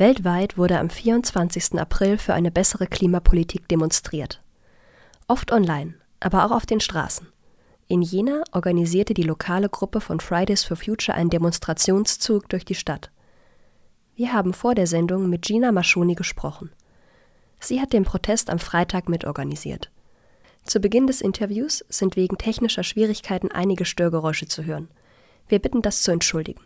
Weltweit wurde am 24. April für eine bessere Klimapolitik demonstriert. Oft online, aber auch auf den Straßen. In Jena organisierte die lokale Gruppe von Fridays for Future einen Demonstrationszug durch die Stadt. Wir haben vor der Sendung mit Gina Maschoni gesprochen. Sie hat den Protest am Freitag mitorganisiert. Zu Beginn des Interviews sind wegen technischer Schwierigkeiten einige Störgeräusche zu hören. Wir bitten das zu entschuldigen.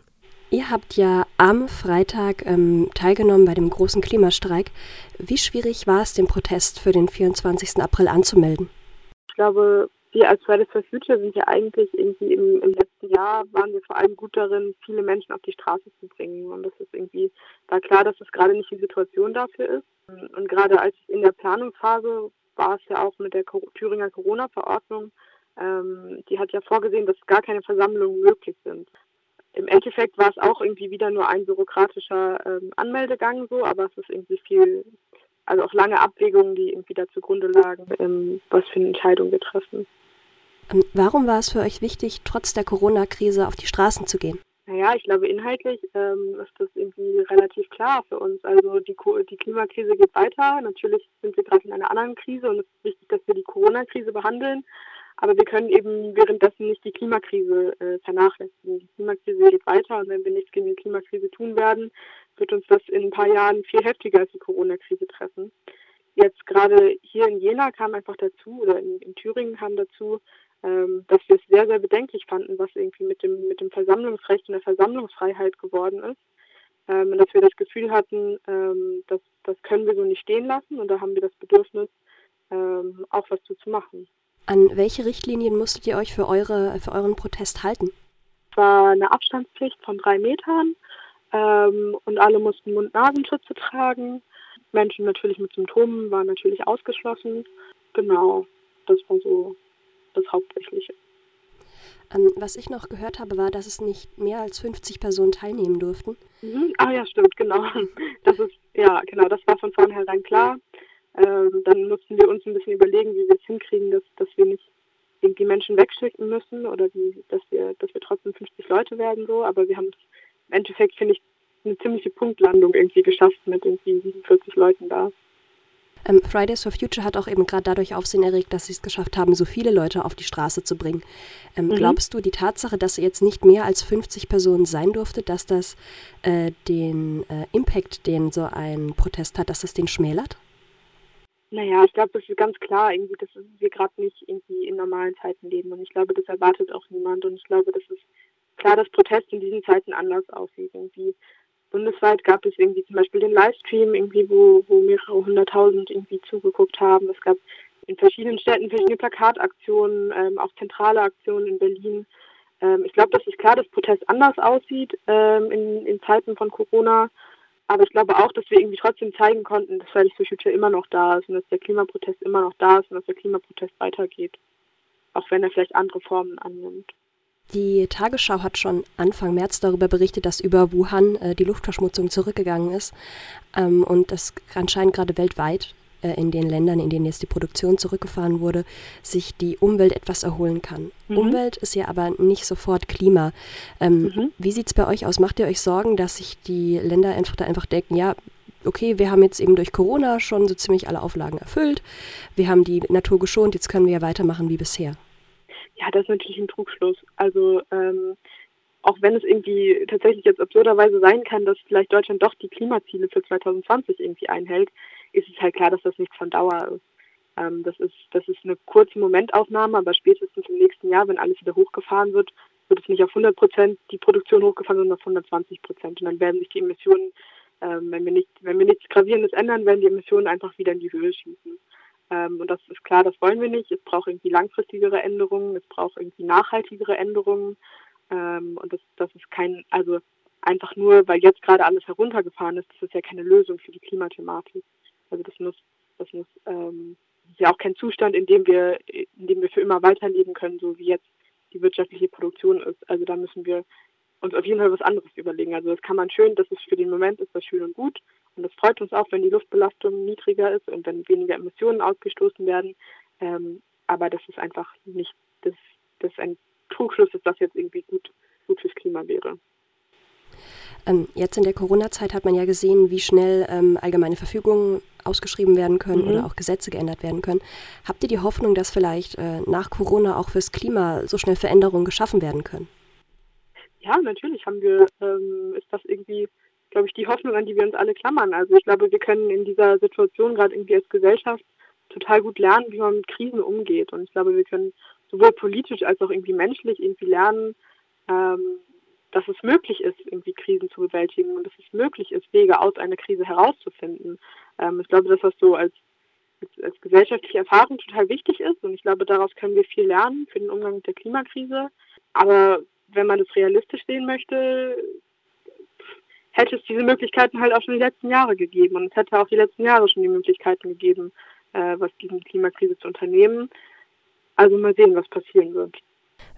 Ihr habt ja am Freitag ähm, teilgenommen bei dem großen Klimastreik. Wie schwierig war es, den Protest für den 24. April anzumelden? Ich glaube, wir als Fridays for Future sind ja eigentlich irgendwie im, im, letzten Jahr waren wir vor allem gut darin, viele Menschen auf die Straße zu bringen. Und das ist irgendwie, war klar, dass das gerade nicht die Situation dafür ist. Und gerade als in der Planungsphase war es ja auch mit der Thüringer Corona-Verordnung, ähm, die hat ja vorgesehen, dass gar keine Versammlungen möglich sind. Im Endeffekt war es auch irgendwie wieder nur ein bürokratischer ähm, Anmeldegang so, aber es ist irgendwie viel, also auch lange Abwägungen, die irgendwie da zugrunde lagen, ähm, was für eine Entscheidung wir treffen. Ähm, warum war es für euch wichtig, trotz der Corona-Krise auf die Straßen zu gehen? Naja, ich glaube, inhaltlich ähm, ist das irgendwie relativ klar für uns. Also die, die Klimakrise geht weiter. Natürlich sind wir gerade in einer anderen Krise und es ist wichtig, dass wir die Corona-Krise behandeln. Aber wir können eben währenddessen nicht die Klimakrise äh, vernachlässigen. Die Klimakrise geht weiter und wenn wir nichts gegen die Klimakrise tun werden, wird uns das in ein paar Jahren viel heftiger als die Corona-Krise treffen. Jetzt gerade hier in Jena kam einfach dazu, oder in, in Thüringen kam dazu, ähm, dass wir es sehr, sehr bedenklich fanden, was irgendwie mit dem, mit dem Versammlungsrecht und der Versammlungsfreiheit geworden ist. Ähm, und dass wir das Gefühl hatten, ähm, dass, das können wir so nicht stehen lassen und da haben wir das Bedürfnis, ähm, auch was zu, zu machen. An welche Richtlinien musstet ihr euch für, eure, für euren Protest halten? Es war eine Abstandspflicht von drei Metern ähm, und alle mussten Mund-Nasenschütze tragen. Menschen natürlich mit Symptomen waren natürlich ausgeschlossen. Genau, das war so das Hauptsächliche. Ähm, was ich noch gehört habe, war, dass es nicht mehr als 50 Personen teilnehmen durften. Mhm. Ah ja, stimmt, genau. Das ist, ja, genau, das war von vornherein klar. Ähm, dann mussten wir uns ein bisschen überlegen, wie wir es hinkriegen, dass, dass wir nicht irgendwie Menschen wegschicken müssen oder wie, dass wir, dass wir trotzdem 50 Leute werden so. Aber wir haben im Endeffekt, finde ich, eine ziemliche Punktlandung irgendwie geschafft mit irgendwie 47 Leuten da. Ähm, Fridays for Future hat auch eben gerade dadurch Aufsehen erregt, dass sie es geschafft haben, so viele Leute auf die Straße zu bringen. Ähm, mhm. Glaubst du, die Tatsache, dass jetzt nicht mehr als 50 Personen sein durfte, dass das äh, den äh, Impact, den so ein Protest hat, dass das den schmälert? Naja, ich glaube, das ist ganz klar, irgendwie, dass wir gerade nicht irgendwie in normalen Zeiten leben. Und ich glaube, das erwartet auch niemand. Und ich glaube, das ist klar, dass Protest in diesen Zeiten anders aussieht. Irgendwie bundesweit gab es irgendwie zum Beispiel den Livestream, irgendwie, wo, wo mehrere hunderttausend irgendwie zugeguckt haben. Es gab in verschiedenen Städten verschiedene Plakataktionen, ähm, auch zentrale Aktionen in Berlin. Ähm, ich glaube, das ist klar, dass Protest anders aussieht ähm, in, in Zeiten von Corona. Aber ich glaube auch, dass wir irgendwie trotzdem zeigen konnten, dass Fridays for Future immer noch da ist und dass der Klimaprotest immer noch da ist und dass der Klimaprotest weitergeht. Auch wenn er vielleicht andere Formen annimmt. Die Tagesschau hat schon Anfang März darüber berichtet, dass über Wuhan äh, die Luftverschmutzung zurückgegangen ist ähm, und dass anscheinend gerade weltweit in den Ländern, in denen jetzt die Produktion zurückgefahren wurde, sich die Umwelt etwas erholen kann. Mhm. Umwelt ist ja aber nicht sofort Klima. Ähm, mhm. Wie sieht es bei euch aus? Macht ihr euch Sorgen, dass sich die Länder einfach da einfach denken, ja, okay, wir haben jetzt eben durch Corona schon so ziemlich alle Auflagen erfüllt, wir haben die Natur geschont, jetzt können wir ja weitermachen wie bisher? Ja, das ist natürlich ein Trugschluss. Also ähm, auch wenn es irgendwie tatsächlich jetzt absurderweise sein kann, dass vielleicht Deutschland doch die Klimaziele für 2020 irgendwie einhält, ist es halt klar, dass das nicht von Dauer ist. Ähm, das ist. Das ist eine kurze Momentaufnahme, aber spätestens im nächsten Jahr, wenn alles wieder hochgefahren wird, wird es nicht auf 100 Prozent die Produktion hochgefahren, sondern auf 120 Prozent. Und dann werden sich die Emissionen, ähm, wenn wir nicht, wenn wir nichts Gravierendes ändern, werden die Emissionen einfach wieder in die Höhe schießen. Ähm, und das ist klar, das wollen wir nicht. Es braucht irgendwie langfristigere Änderungen, es braucht irgendwie nachhaltigere Änderungen. Ähm, und das, das ist kein, also einfach nur, weil jetzt gerade alles heruntergefahren ist, das ist ja keine Lösung für die Klimathematik. Also das muss, das muss, ähm, das ist ja auch kein Zustand, in dem wir, in dem wir für immer weiterleben können, so wie jetzt die wirtschaftliche Produktion ist. Also da müssen wir uns auf jeden Fall was anderes überlegen. Also das kann man schön, das ist für den Moment ist das schön und gut. Und das freut uns auch, wenn die Luftbelastung niedriger ist und wenn weniger Emissionen ausgestoßen werden. Ähm, aber das ist einfach nicht, das, das ein Trugschluss ist, dass jetzt irgendwie gut, gut fürs Klima wäre. Ähm, jetzt in der Corona-Zeit hat man ja gesehen, wie schnell ähm, allgemeine Verfügungen ausgeschrieben werden können mhm. oder auch Gesetze geändert werden können. Habt ihr die Hoffnung, dass vielleicht äh, nach Corona auch fürs Klima so schnell Veränderungen geschaffen werden können? Ja, natürlich haben wir, ähm, ist das irgendwie, glaube ich, die Hoffnung, an die wir uns alle klammern. Also ich glaube, wir können in dieser Situation gerade irgendwie als Gesellschaft total gut lernen, wie man mit Krisen umgeht. Und ich glaube, wir können sowohl politisch als auch irgendwie menschlich irgendwie lernen, ähm, dass es möglich ist, irgendwie Krisen zu bewältigen und dass es möglich ist, Wege aus einer Krise herauszufinden. Ähm, ich glaube, dass das so als, als, als gesellschaftliche Erfahrung total wichtig ist und ich glaube, daraus können wir viel lernen für den Umgang mit der Klimakrise. Aber wenn man das realistisch sehen möchte, hätte es diese Möglichkeiten halt auch schon die letzten Jahre gegeben und es hätte auch die letzten Jahre schon die Möglichkeiten gegeben, äh, was gegen die Klimakrise zu unternehmen. Also mal sehen, was passieren wird.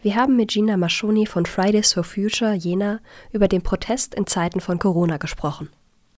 Wir haben mit Gina Maschoni von Fridays for Future Jena über den Protest in Zeiten von Corona gesprochen.